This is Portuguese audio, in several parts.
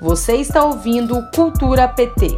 Você está ouvindo Cultura PT.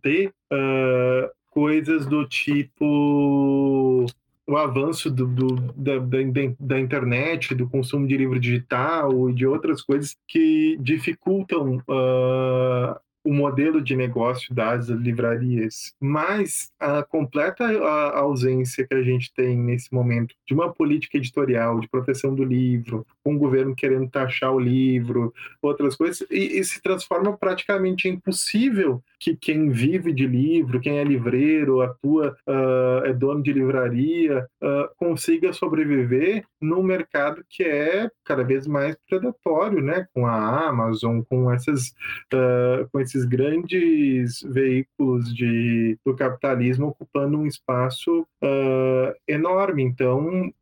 Ter uh, coisas do tipo o avanço do, do da, da, da, internet, do consumo de livro digital e de outras coisas que dificultam uh, o modelo de negócio das livrarias, mas a completa ausência que a gente tem nesse momento de uma política editorial de proteção do livro, um governo querendo taxar o livro, outras coisas, e, e se transforma praticamente impossível que quem vive de livro, quem é livreiro, atua, uh, é dono de livraria, uh, consiga sobreviver num mercado que é cada vez mais predatório, né? Com a Amazon, com essas, uh, com esses grandes veículos de, do capitalismo ocupando um espaço enorme. Então,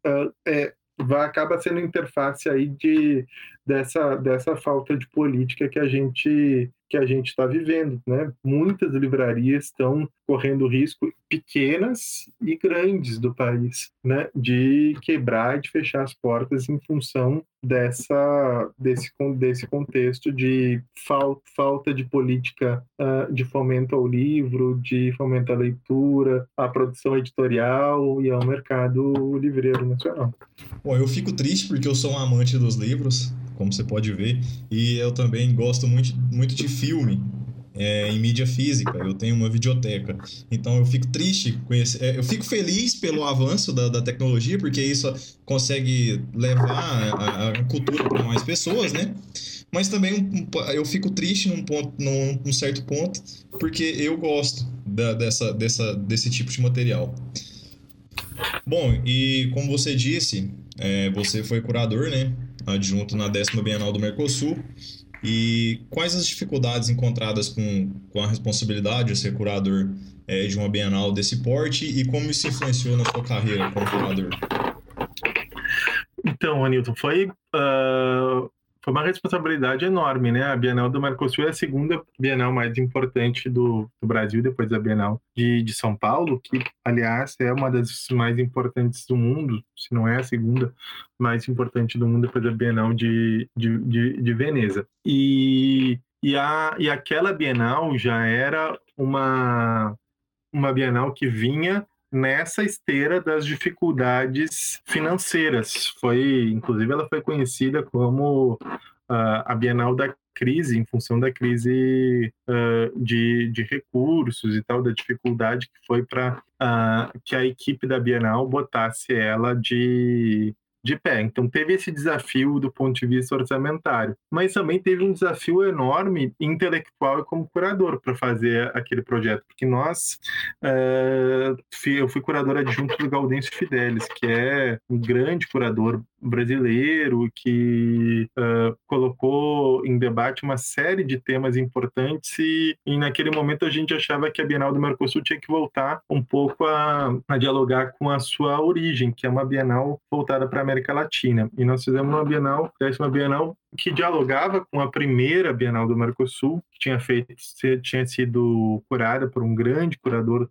é, vai acaba sendo interface aí de dessa dessa falta de política que a gente que a gente está vivendo, né? Muitas livrarias estão correndo risco, pequenas e grandes do país, né? De quebrar e de fechar as portas em função dessa desse desse contexto de fal, falta de política uh, de fomento ao livro, de fomento à leitura, à produção editorial e ao mercado livreiro nacional. Bom, eu fico triste porque eu sou um amante dos livros como você pode ver. E eu também gosto muito, muito de filme. É, em mídia física, eu tenho uma videoteca. Então eu fico triste com esse. É, eu fico feliz pelo avanço da, da tecnologia, porque isso consegue levar a, a cultura para mais pessoas, né? Mas também eu fico triste num, ponto, num, num certo ponto, porque eu gosto da, dessa, dessa, desse tipo de material. Bom, e como você disse, é, você foi curador, né? Adjunto na décima Bienal do Mercosul. E quais as dificuldades encontradas com, com a responsabilidade de ser curador é, de uma Bienal desse porte e como isso influenciou na sua carreira como curador? Então, Anilton, foi uh, foi uma responsabilidade enorme, né? A Bienal do Mercosul é a segunda Bienal mais importante do, do Brasil, depois da Bienal de, de, São Paulo, que, aliás, é uma das mais importantes do mundo, se não é a segunda mais importante do mundo depois da Bienal de, de, de, de Veneza. E, e, a, e aquela Bienal já era uma, uma Bienal que vinha nessa esteira das dificuldades financeiras. Foi, inclusive, ela foi conhecida como uh, a Bienal da crise, em função da crise uh, de, de recursos e tal, da dificuldade que foi para uh, que a equipe da Bienal botasse ela de de pé. Então teve esse desafio do ponto de vista orçamentário, mas também teve um desafio enorme intelectual e como curador para fazer aquele projeto, porque nós, uh, eu fui curador adjunto do Gaudêncio Fidelis, que é um grande curador brasileiro que uh, colocou em debate uma série de temas importantes e, e, naquele momento a gente achava que a Bienal do Mercosul tinha que voltar um pouco a, a dialogar com a sua origem, que é uma Bienal voltada para a América Latina. E nós fizemos uma Bienal, uma Bienal que dialogava com a primeira Bienal do Mercosul, que tinha feito, tinha sido curada por um grande curador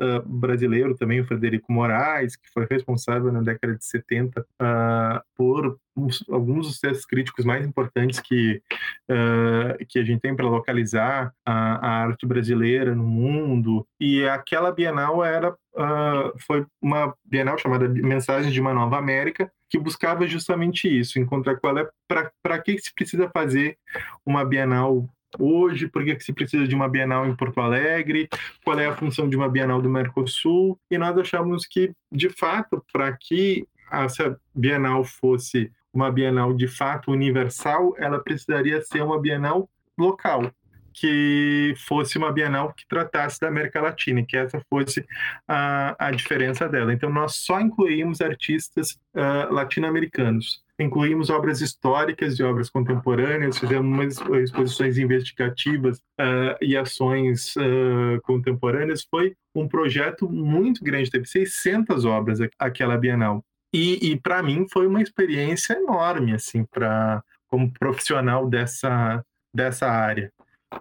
uh, brasileiro também, o Frederico Moraes, que foi responsável na década de 70 uh, ah, por alguns dos textos críticos mais importantes que, uh, que a gente tem para localizar a, a, arte brasileira no mundo. E aquela Bienal era foi uma Bienal chamada Mensagens de uma Nova América, que buscava justamente isso, encontrar qual é para que se precisa fazer uma Bienal hoje, por que se precisa de uma Bienal em Porto Alegre, qual é a função de uma Bienal do Mercosul, e nós achamos que, de fato, para que essa Bienal fosse uma Bienal de fato universal, ela precisaria ser uma Bienal local, que fosse uma Bienal que tratasse da América Latina, que essa fosse a, a diferença dela. Então, nós só incluímos artistas uh, latino-americanos incluímos obras históricas e obras contemporâneas, fizemos exposições investigativas uh, e ações uh, contemporâneas. Foi um projeto muito grande, teve 600 obras aquela Bienal. E, e para mim foi uma experiência enorme, assim, para como profissional dessa, dessa área.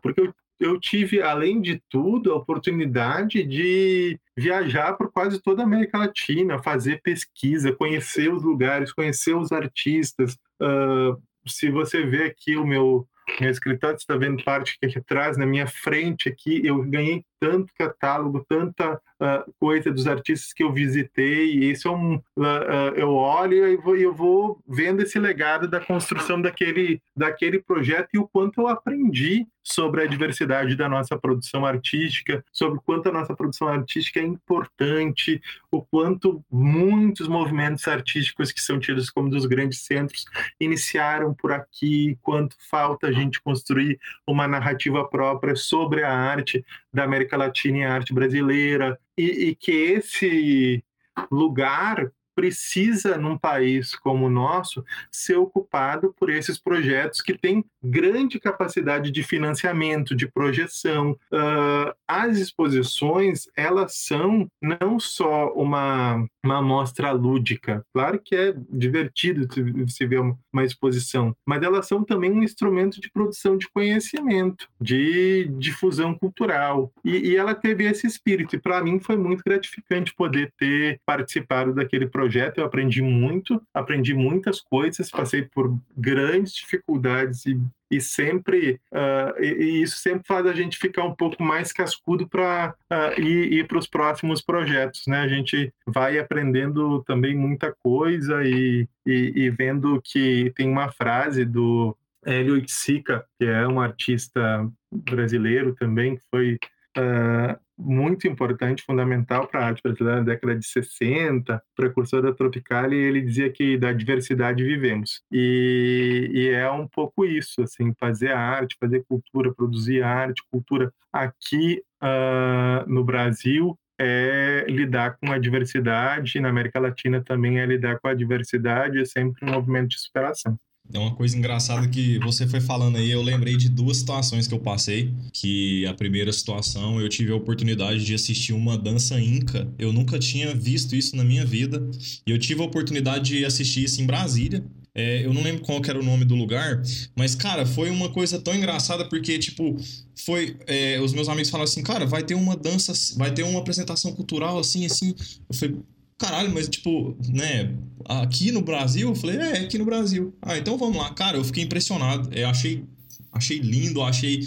Porque eu, eu tive, além de tudo, a oportunidade de viajar por quase toda a América Latina, fazer pesquisa, conhecer os lugares, conhecer os artistas. Uh, se você vê aqui o meu meu escritório, você está vendo parte aqui atrás, na minha frente aqui, eu ganhei tanto catálogo, tanta uh, coisa dos artistas que eu visitei, e isso é um, uh, uh, eu olho e vou, eu vou vendo esse legado da construção daquele, daquele projeto e o quanto eu aprendi sobre a diversidade da nossa produção artística, sobre o quanto a nossa produção artística é importante, o quanto muitos movimentos artísticos que são tidos como dos grandes centros iniciaram por aqui, quanto falta a gente construir uma narrativa própria sobre a arte da América Latina e a arte brasileira, e, e que esse lugar precisa, num país como o nosso, ser ocupado por esses projetos que têm grande capacidade de financiamento, de projeção. Uh, as exposições, elas são não só uma, uma amostra lúdica, claro que é divertido se ver uma exposição, mas elas são também um instrumento de produção de conhecimento, de difusão cultural. E, e ela teve esse espírito, e para mim foi muito gratificante poder ter participado daquele projeto projeto eu aprendi muito, aprendi muitas coisas, passei por grandes dificuldades e, e sempre uh, e, e, isso sempre faz a gente ficar um pouco mais cascudo para uh, ah, ir, ir para os próximos projetos, né? A gente vai aprendendo também muita coisa e, e, e vendo que tem uma frase do Hélio Sica, que é um artista brasileiro também, que foi uh, muito importante, fundamental para a arte brasileira na década de 60, precursor da Tropicália, e ele dizia que da diversidade vivemos. E, e, é um pouco isso, assim, fazer arte, fazer cultura, produzir arte, cultura aqui uh, no Brasil é lidar com a diversidade, na América Latina também é lidar com a diversidade, é sempre um movimento de superação. É uma coisa engraçada que você foi falando aí, eu lembrei de duas situações que eu passei. Que a primeira situação, eu tive a oportunidade de assistir uma dança inca. Eu nunca tinha visto isso na minha vida. E eu tive a oportunidade de assistir isso em Brasília. É, eu não lembro qual era o nome do lugar, mas, cara, foi uma coisa tão engraçada porque, tipo, foi. É, os meus amigos falaram assim, cara, vai ter uma dança, vai ter uma apresentação cultural assim, assim. Eu falei, caralho, mas tipo, né, aqui no Brasil? Eu falei, é, aqui no Brasil. Ah, então vamos lá. Cara, eu fiquei impressionado. Eu achei, achei lindo, achei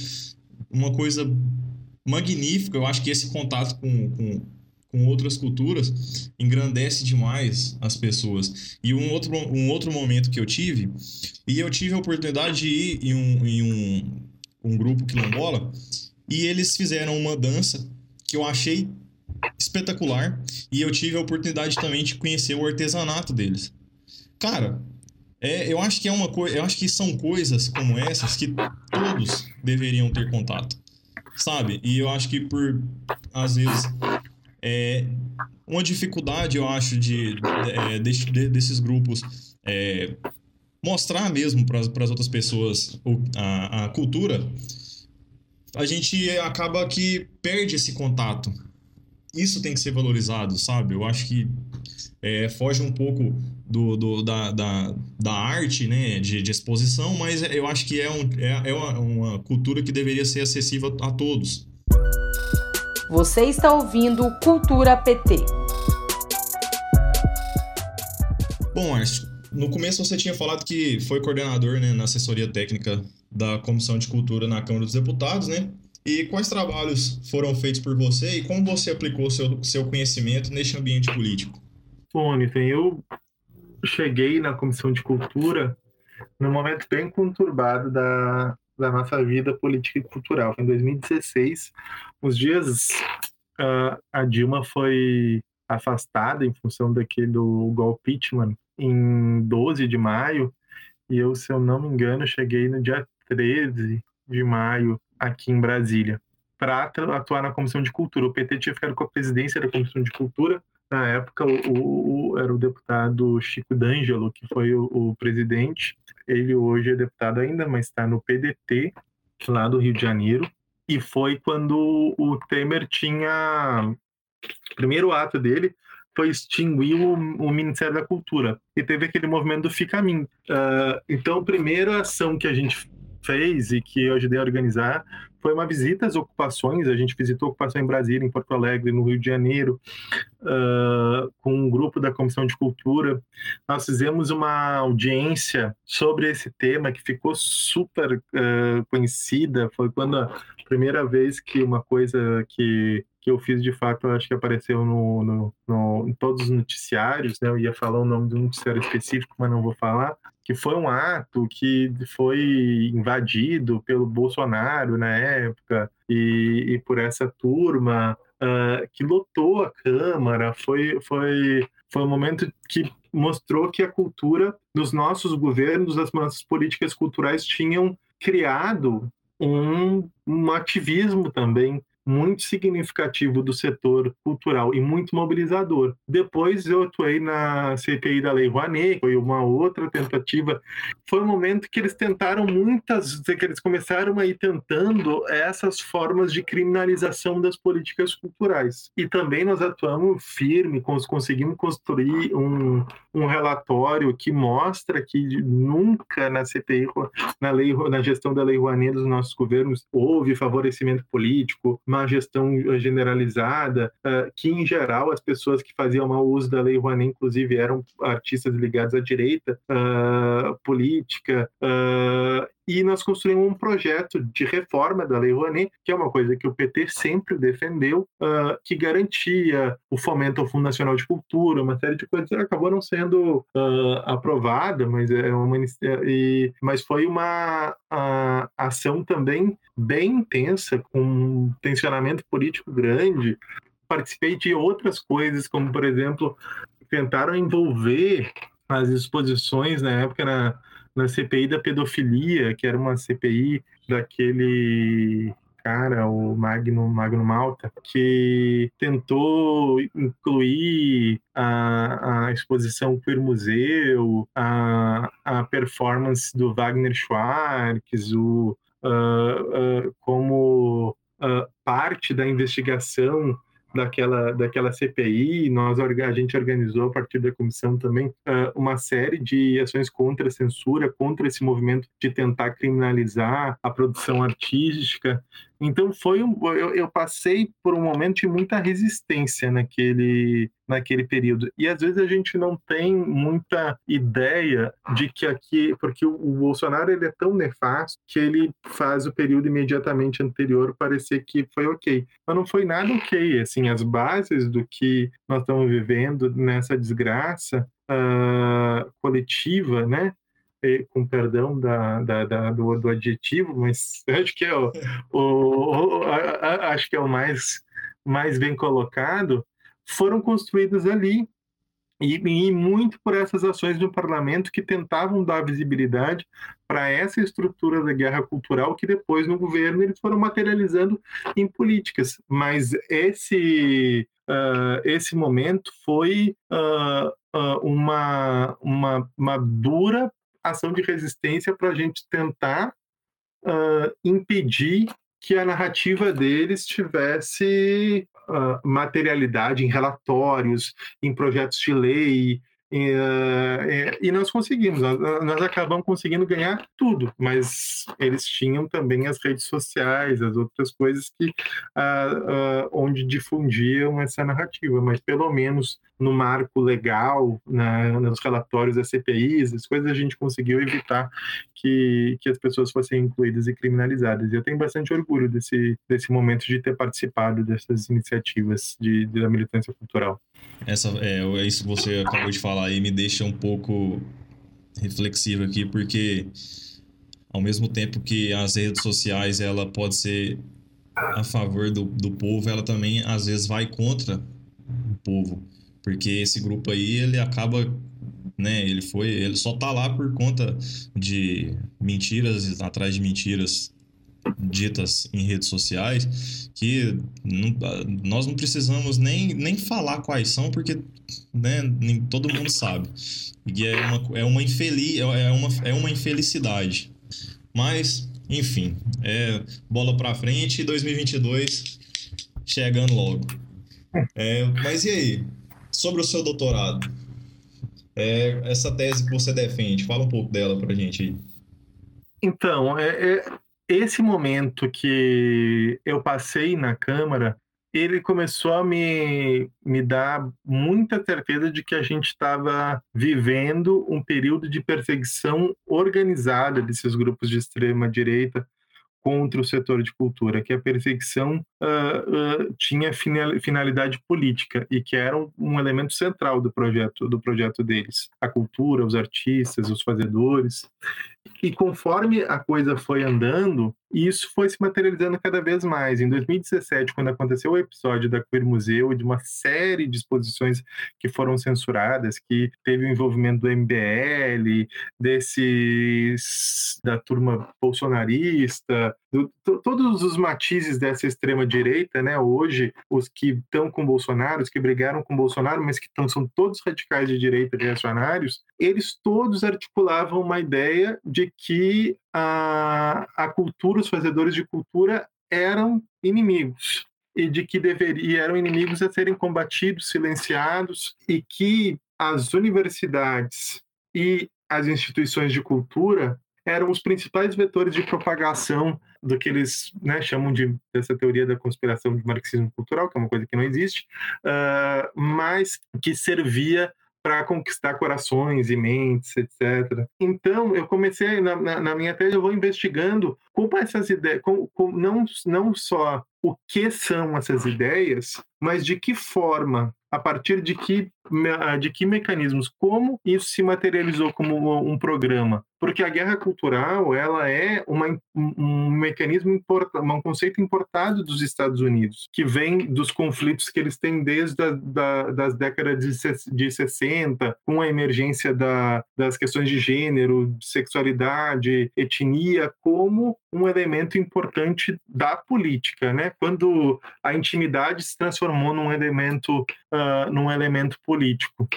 uma coisa magnífica. Eu acho que esse contato com, com, com outras culturas engrandece demais as pessoas. E um outro, um outro momento que eu tive, e eu tive a oportunidade de ir em um, em um, um grupo quilombola, e eles fizeram uma dança que eu achei espetacular. E eu tive a oportunidade também de conhecer o artesanato deles. Cara, é, eu acho que é uma coisa. Eu acho que são coisas como essas que todos deveriam ter contato. Sabe? E eu acho que por às vezes é uma dificuldade, eu acho, de, de, de, de desses grupos é, mostrar mesmo para as outras pessoas a, a cultura, a gente acaba que perde esse contato isso tem que ser valorizado, sabe? Eu acho que é, foge um pouco do, do da, da, da, arte, né, de, de, exposição, mas eu acho que é, um, é, é uma, uma cultura que deveria ser acessível a todos. Você está ouvindo Cultura PT. Bom, Arcio, no começo você tinha falado que foi coordenador né, na assessoria técnica da Comissão de Cultura na Câmara dos Deputados, né? E quais trabalhos foram feitos por você e como você aplicou seu, seu conhecimento neste ambiente político? Bom, Anitta, eu cheguei na Comissão de Cultura num momento bem conturbado da, da nossa vida política e cultural. Foi em 2016, os dias uh, a Dilma foi afastada em função daquele do golpe impeachment em 12 de maio, e eu, se eu não me engano, cheguei no dia 13 de maio aqui em Brasília para atuar na Comissão de Cultura. O PT tinha ficado com a presidência da Comissão de Cultura. Na época, o, o era o deputado Chico D'Angelo, que foi o, o presidente. Ele hoje é deputado ainda, mas está no PDT, lá do Rio de Janeiro. E foi quando o Temer tinha. O primeiro ato dele foi extinguir o, o, Ministério da Cultura. E teve aquele movimento do Fica Mim. Uh, então, a primeira ação que a gente fez e que eu ajudei a organizar foi uma visita às ocupações. A gente visitou a ocupação em Brasília, em Porto Alegre, no Rio de Janeiro, uh, com um grupo da Comissão de Cultura. Nós fizemos uma audiência sobre esse tema que ficou super uh, conhecida. Foi quando a primeira vez que uma coisa que que eu fiz de fato, acho que apareceu no, no, no, em todos os noticiários, né? Eu ia falar o nome do noticiário específico, mas não vou falar que foi um ato que foi invadido pelo Bolsonaro na época e, e por essa turma uh, que lotou a Câmara. Foi, foi, foi um momento que mostrou que a cultura dos nossos governos, as nossas políticas culturais tinham criado um, um ativismo também muito significativo do setor cultural e muito mobilizador. Depois eu atuei na CPI da Lei Rouanet, foi uma outra tentativa. Foi um momento que eles tentaram muitas, que eles começaram a ir tentando essas formas de criminalização das políticas culturais. E também nós atuamos firme, conseguimos construir um, um relatório que mostra que nunca na CPI, na, lei, na gestão da Lei Rouanet dos nossos governos, houve favorecimento político, uma gestão generalizada, uh, que em geral as pessoas que faziam mau uso da Lei Rouanet, inclusive, eram artistas ligados à direita uh, política, uh, e nós construímos um projeto de reforma da Lei Rouanet, que é uma coisa que o PT sempre defendeu, uh, que garantia o fomento ao Fundo Nacional de Cultura, uma série de coisas que acabaram sendo uh, aprovada, mas é uma e, mas foi uma uh, ação também bem intensa, com um tensionamento político grande. Participei de outras coisas, como por exemplo tentaram envolver as exposições na época na na CPI da pedofilia, que era uma CPI daquele cara, o Magno, Magno Malta, que tentou incluir a, a exposição Queer Museu, a, a performance do Wagner Schwartz, o, uh, uh, como uh, parte da investigação daquela, daquela CPI, nós, a gente organizou a partir da comissão também uma série de ações contra a censura, contra esse movimento de tentar criminalizar a produção artística. Então foi um, eu, eu, passei por um momento de muita resistência naquele naquele período e às vezes a gente não tem muita ideia de que aqui porque o, o Bolsonaro ele é tão nefasto que ele faz o período imediatamente anterior parecer que foi ok, mas não foi nada ok. Assim as bases do que nós estamos vivendo nessa desgraça uh, coletiva, né? Com perdão da, da, da do, do, adjetivo, mas acho que é o, o, o a, a, acho que é o mais, mais bem colocado, foram construídas ali e, e, muito por essas ações do parlamento que tentavam dar visibilidade para essa estrutura da guerra cultural que depois no governo eles foram materializando em políticas. Mas esse uh, esse momento foi uh, uh, uma, uma, uma dura ação de resistência para a gente tentar uh, impedir que a narrativa deles tivesse uh, materialidade em relatórios, em projetos de lei, e, uh, e, nós conseguimos, nós, nós, acabamos conseguindo ganhar tudo, mas eles tinham também as redes sociais, as outras coisas que uh, uh, onde difundiam essa narrativa, mas pelo menos no marco legal, na, nos relatórios das CPIs, as coisas a gente conseguiu evitar que, que as pessoas fossem incluídas e criminalizadas. E eu tenho bastante orgulho desse, desse momento de ter participado dessas iniciativas de, de da militância cultural. Essa, é, é isso que você acabou de falar e me deixa um pouco reflexivo aqui, porque ao mesmo tempo que as redes sociais ela pode ser a favor do, do povo, ela também às vezes vai contra o povo, porque esse grupo aí ele acaba né? Ele foi, ele só tá lá por conta de mentiras atrás de mentiras ditas em redes sociais que nós não precisamos nem, nem falar quais são porque né, nem, todo mundo sabe. E é uma, é uma infeliz é uma, é uma infelicidade. Mas enfim é bola para frente 2022 chegando logo. É, mas e aí? Sobre o seu doutorado. É, essa tese que você defende, fala um pouco dela pra gente aí. Então, é, é, esse momento que eu passei na Câmara, ele começou a me, me dar muita certeza de que a gente estava vivendo um período de perseguição organizada desses grupos de extrema direita contra o setor de cultura, que a perseguição uh, uh, tinha finalidade política e que era um, um, elemento central do projeto do projeto deles, a cultura, os artistas, os fazedores. E conforme a coisa foi andando, isso foi se materializando cada vez mais. Em 2017, quando aconteceu o episódio da Queer Museu, de uma série de exposições que foram censuradas, que teve o envolvimento do MBL, desses da turma bolsonarista, do, todos os matizes dessa extrema direita, né? Hoje, os que estão com Bolsonaro, os que brigaram com Bolsonaro, mas que tão, são todos radicais de direita reacionários, eles todos articulavam uma ideia de que a, a cultura, os fazedores de cultura eram inimigos e de que deveria, eram inimigos a serem combatidos, silenciados e que as universidades e as instituições de cultura eram os principais vetores de propagação do que eles né, chamam de essa teoria da conspiração de marxismo cultural, que é uma coisa que não existe, uh, mas que servia para conquistar corações e mentes, etc. Então, eu comecei, na, na, na, minha tese, eu vou investigando como essas ideias, como, como, não, não só o que são essas ideias, mas de que forma, a partir de que, de que mecanismos, como isso se materializou como um programa. Porque a guerra cultural ela é uma, um mecanismo, um conceito importado dos Estados Unidos, que vem dos conflitos que eles têm desde a, da, das décadas de, de 60, com a emergência da, das questões de gênero, sexualidade, etnia, como um elemento importante da política, né? Quando a intimidade se transformou num elemento, uh, num elemento político.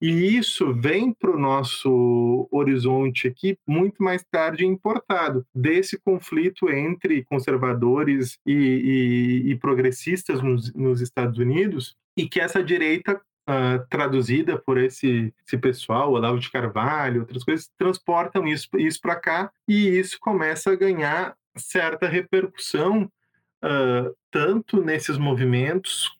E isso vem para o nosso horizonte aqui muito mais tarde importado. Desse conflito entre conservadores e, e, e progressistas nos, nos Estados Unidos e que essa direita Uh, traduzida por esse, esse pessoal, Olavo de Carvalho, outras coisas, transportam isso, isso para cá e isso começa a ganhar certa repercussão uh, tanto nesses movimentos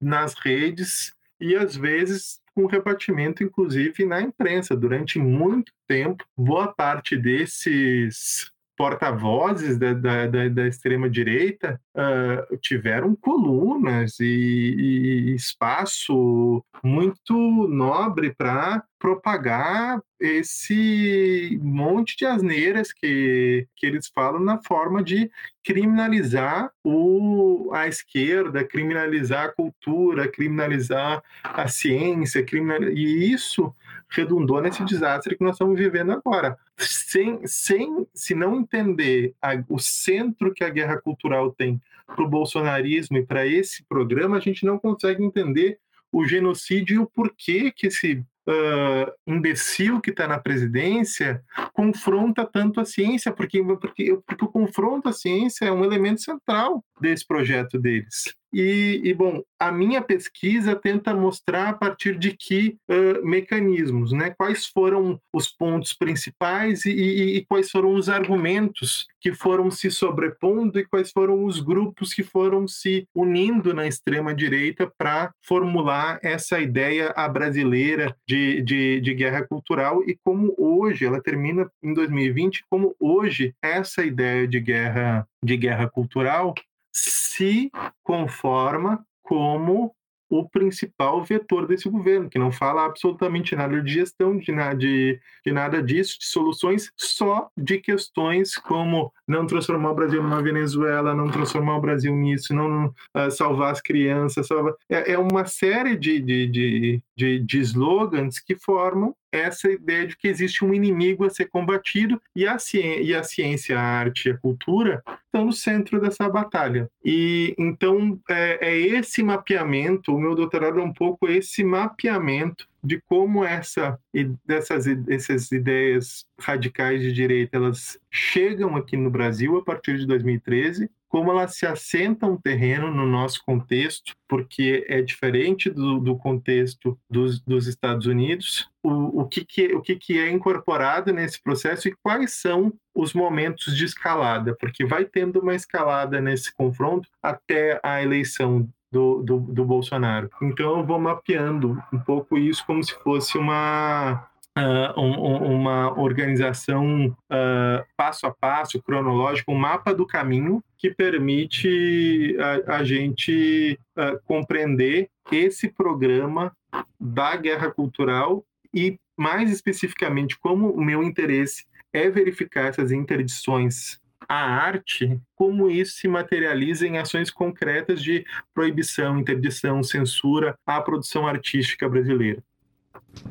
nas redes e às vezes com rebatimento, inclusive na imprensa. Durante muito tempo, boa parte desses porta-vozes da, da, da, da extrema-direita uh, tiveram colunas e, e espaço muito nobre para propagar esse monte de asneiras que, que eles falam na forma de criminalizar o, a esquerda, criminalizar a cultura, criminalizar a ciência, criminal, e isso redundou nesse desastre que nós estamos vivendo agora. Sem, sem se não entender a, o centro que a guerra cultural tem para o bolsonarismo e para esse programa, a gente não consegue entender o genocídio e o porquê que esse uh, imbecil que está na presidência confronta tanto a ciência, porque, porque, porque o confronto à ciência é um elemento central desse projeto deles. E, e, bom, a minha pesquisa tenta mostrar a partir de que uh, mecanismos, né? Quais foram os pontos principais e, e, e, quais foram os argumentos que foram se sobrepondo e quais foram os grupos que foram se unindo na extrema direita para formular essa ideia a brasileira de, de, de guerra cultural e como hoje ela termina em 2020 como hoje essa ideia de guerra de guerra cultural se conforma como o principal vetor desse governo, que não fala absolutamente nada de gestão, de, nada, de, de nada disso, de soluções, só de questões como não transformar o Brasil numa Venezuela, não transformar o Brasil nisso, não uh, salvar as crianças. Salvar... É, é, uma série de, de, de, de, de slogans que formam essa ideia de que existe um inimigo a ser combatido e a, ciência, e a ciência, a arte e a cultura estão no centro dessa batalha. E então é, é esse mapeamento, o meu doutorado é um pouco esse mapeamento de como essa dessas essas ideias radicais de direita elas chegam aqui no Brasil a partir de 2013 como elas se assentam terreno no nosso contexto, porque é diferente do, do contexto dos, dos, Estados Unidos, o, o, que, que, o que, que é incorporado nesse processo e quais são os momentos de escalada, porque vai tendo uma escalada nesse confronto até a eleição do, do, do, Bolsonaro. Então eu vou mapeando um pouco isso como se fosse uma, uh, um, uma organização uh, passo a passo, cronológico, um mapa do caminho que permite a, a gente uh, compreender esse programa da guerra cultural e, mais especificamente, como o meu interesse é verificar essas interdições à arte, como isso se materializa em ações concretas de proibição, interdição, censura à produção artística brasileira.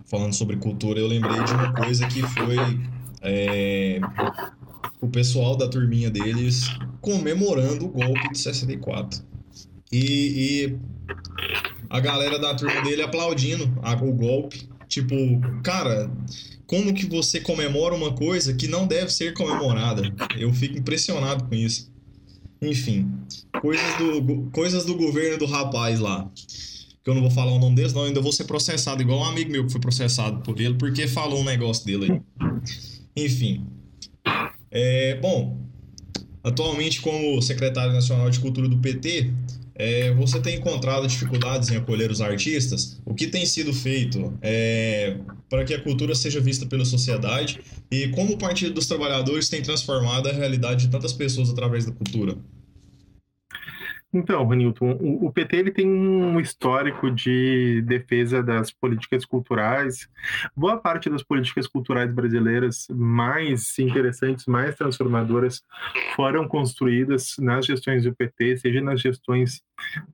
Falando sobre cultura, eu lembrei de uma coisa que foi é, o pessoal da turminha deles comemorando o golpe de 64. E, e a galera da turma dele aplaudindo a, o golpe. Tipo, cara, como que você comemora uma coisa que não deve ser comemorada? Eu fico impressionado com isso. Enfim, coisas do, coisas do governo do rapaz lá. Que eu não vou falar o nome deles, não, ainda vou ser processado, igual um amigo meu que foi processado por ele, porque falou um negócio dele aí. Enfim. É, bom, atualmente, como secretário nacional de cultura do PT, é, você tem encontrado dificuldades em acolher os artistas? O que tem sido feito é, para que a cultura seja vista pela sociedade? E como o Partido dos Trabalhadores tem transformado a realidade de tantas pessoas através da cultura? Então, Ranilton, o, o, PT ele tem um histórico de defesa das políticas culturais. Boa parte das políticas culturais brasileiras mais interessantes, mais transformadoras, foram construídas nas gestões do PT, seja nas gestões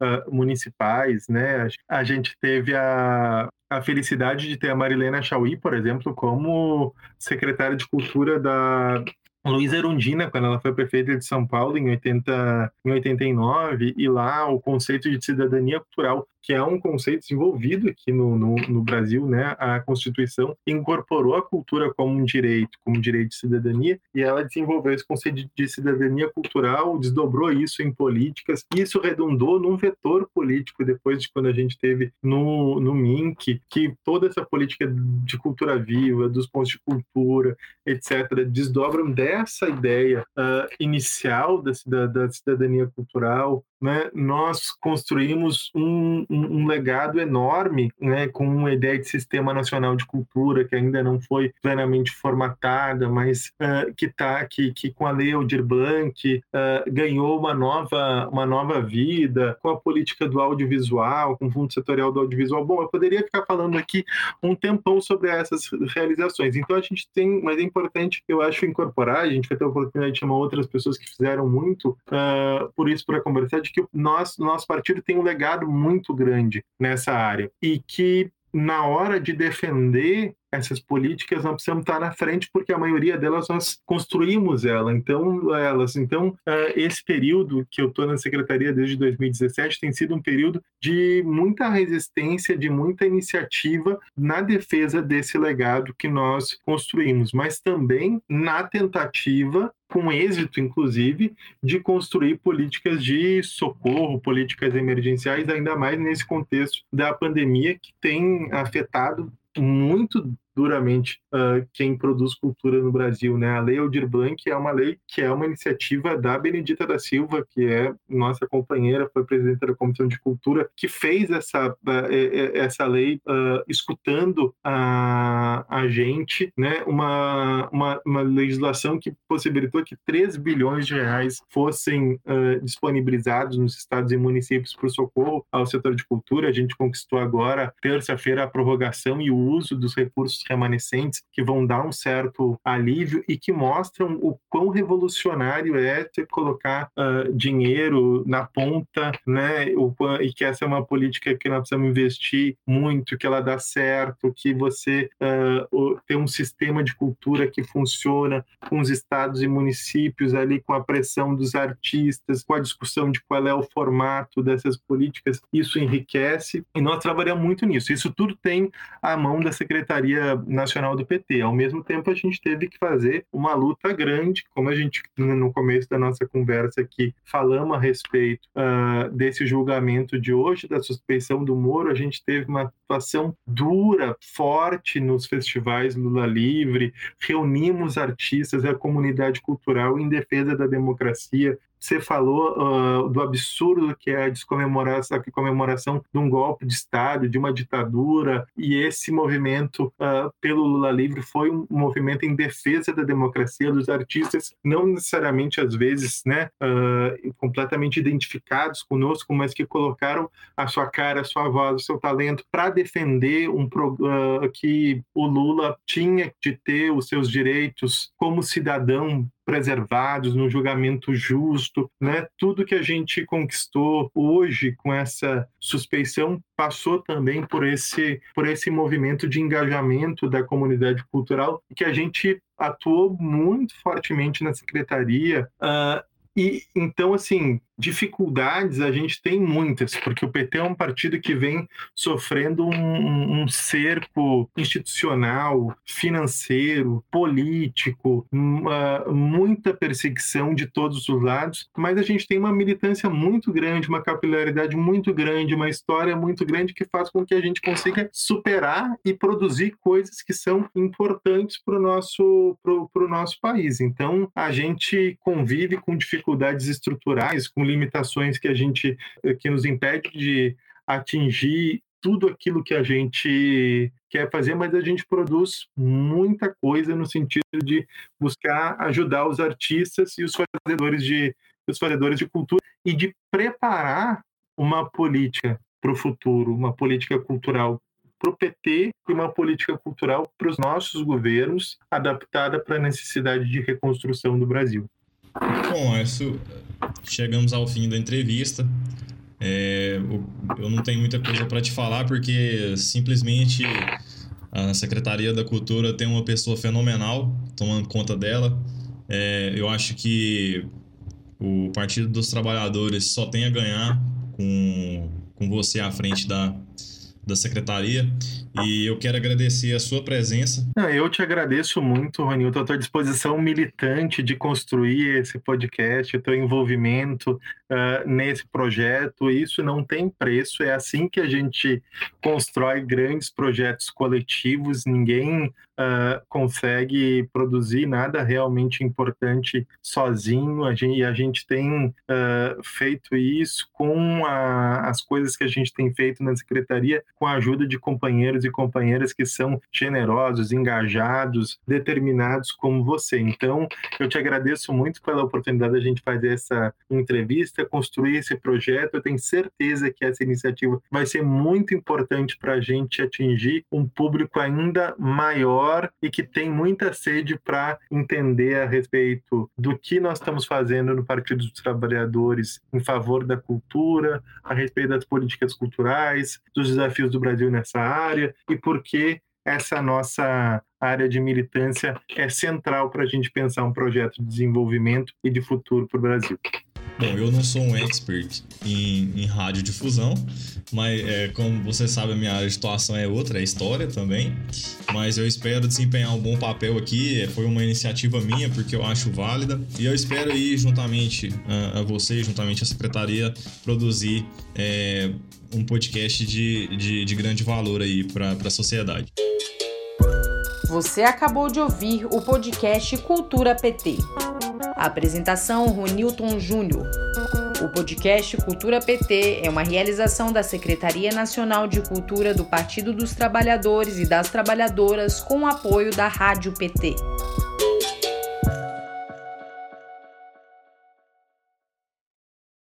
uh, municipais, né? A gente teve a, a felicidade de ter a Marilena Chauí, por exemplo, como secretária de Cultura da, Luísa Erundina, quando ela foi prefeita de São Paulo em, 80, em 89, e lá o conceito de cidadania cultural que é um conceito desenvolvido aqui no, no, no, Brasil, né? A Constituição incorporou a cultura como um direito, como um direito de cidadania, e ela desenvolveu esse conceito de cidadania cultural, desdobrou isso em políticas, e isso redundou num vetor político depois de quando a gente teve no, no MINC, que toda essa política de cultura viva, dos pontos de cultura, etc., desdobram dessa ideia uh, inicial da, da cidadania cultural, né, nós construímos um, um, um, legado enorme né, com uma ideia de sistema nacional de cultura que ainda não foi plenamente formatada, mas uh, que tá que, que com a lei Aldir Blanc uh, ganhou uma nova uma nova vida com a política do audiovisual, com o fundo setorial do audiovisual. Bom, eu poderia ficar falando aqui um tempão sobre essas realizações. Então a gente tem, mas é importante, eu acho, incorporar. A gente vai ter a oportunidade de chamar outras pessoas que fizeram muito uh, por isso para conversar de que nosso, nosso partido tem um legado muito grande nessa área e que na hora de defender essas políticas nós precisamos estar na frente porque a maioria delas nós construímos ela. Então elas então uh, esse período que eu estou na secretaria desde 2017 tem sido um período de muita resistência de muita iniciativa na defesa desse legado que nós construímos mas também na tentativa com êxito, inclusive, de construir políticas de socorro, políticas emergenciais, ainda mais nesse contexto da pandemia que tem afetado muito duramente uh, quem produz cultura no Brasil, né? A Lei Aldir Blanc é uma lei que é uma iniciativa da Benedita da Silva, que é nossa companheira, foi presidente da Comissão de Cultura, que fez essa, uh, essa lei uh, escutando a, a gente, né? Uma, uma, uma, legislação que possibilitou que 3 bilhões de reais fossem disponibilizados nos estados e municípios para o socorro ao setor de cultura. A gente conquistou agora, terça-feira, a prorrogação e o uso dos recursos remanescentes que vão dar um certo alívio e que mostram o quão revolucionário é ter colocar uh, dinheiro na ponta, né? E que essa é uma política que nós precisamos investir muito, que ela dá certo, que você uh, tem um sistema de cultura que funciona com os estados e municípios ali, com a pressão dos artistas, com a discussão de qual é o formato dessas políticas, isso enriquece e nós trabalhamos muito nisso. Isso tudo tem a mão da Secretaria nacional do PT. Ao mesmo tempo, a gente teve que fazer uma luta grande, como a gente, no começo da nossa conversa aqui, falamos a respeito uh, desse julgamento de hoje, da suspeição do Moro, a gente teve uma atuação dura, forte nos festivais Lula Livre, reunimos artistas a comunidade cultural em defesa da democracia, você falou uh, do absurdo que é a descomemoração, a comemoração de um golpe de Estado, de uma ditadura, e esse movimento uh, pelo Lula Livre foi um movimento em defesa da democracia dos artistas, não necessariamente às vezes, né, uh, completamente identificados conosco, mas que colocaram a sua cara, a sua voz, o seu talento para defender um que o Lula tinha de ter os seus direitos como cidadão preservados, no julgamento justo, né? Tudo que a gente conquistou hoje com essa suspeição passou também por esse por esse movimento de engajamento da comunidade cultural que a gente atuou muito fortemente na secretaria uh, e então assim dificuldades a gente tem muitas, porque o PT é um partido que vem sofrendo um, um cerco institucional, financeiro, político, uma, muita perseguição de todos os lados, mas a gente tem uma militância muito grande, uma capilaridade muito grande, uma história muito grande que faz com que a gente consiga superar e produzir coisas que são importantes para o nosso, pro, pro nosso país. Então, a gente convive com dificuldades estruturais, com limitações que a gente que nos impede de atingir tudo aquilo que a gente quer fazer, mas a gente produz muita coisa no sentido de buscar ajudar os artistas e os fazedores de os fazedores de cultura e de preparar uma política para o futuro, uma política cultural para o PT e uma política cultural para os nossos governos adaptada para a necessidade de reconstrução do Brasil. Bom, isso chegamos ao fim da entrevista. É, eu não tenho muita coisa para te falar porque simplesmente a Secretaria da Cultura tem uma pessoa fenomenal tomando conta dela. É, eu acho que o Partido dos Trabalhadores só tem a ganhar com, com você à frente da, da secretaria e eu quero agradecer a sua presença. eu te agradeço muito, Ronilton, a tua disposição militante de construir esse podcast, o teu envolvimento uh, nesse projeto. Isso não tem preço, é assim que a gente constrói grandes projetos coletivos. Ninguém uh, consegue produzir nada realmente importante sozinho. A gente, e a gente tem uh, feito isso com a, as coisas que a gente tem feito na secretaria, com a ajuda de companheiros e companheiras que são generosos, engajados, determinados como você. Então, eu te agradeço muito pela oportunidade de a gente fazer essa entrevista, construir esse projeto. Eu tenho certeza que essa iniciativa vai ser muito importante para a gente atingir um público ainda maior e que tem muita sede para entender a respeito do que nós estamos fazendo no Partido dos Trabalhadores em favor da cultura, a respeito das políticas culturais, dos desafios do Brasil nessa área e por que essa nossa área de militância é central para a gente pensar um projeto de desenvolvimento e de futuro para o Brasil. Bom, eu não sou um expert em, em radiodifusão, mas é, como você sabe, a minha área de atuação é outra, é história também. Mas eu espero desempenhar um bom papel aqui. Foi uma iniciativa minha, porque eu acho válida. E eu espero ir juntamente a, a você, juntamente à secretaria, produzir é, um podcast de, de, de grande valor aí para a sociedade. Você acabou de ouvir o podcast Cultura PT. Apresentação Ronilton Júnior. O podcast Cultura PT é uma realização da Secretaria Nacional de Cultura do Partido dos Trabalhadores e das Trabalhadoras com o apoio da Rádio PT.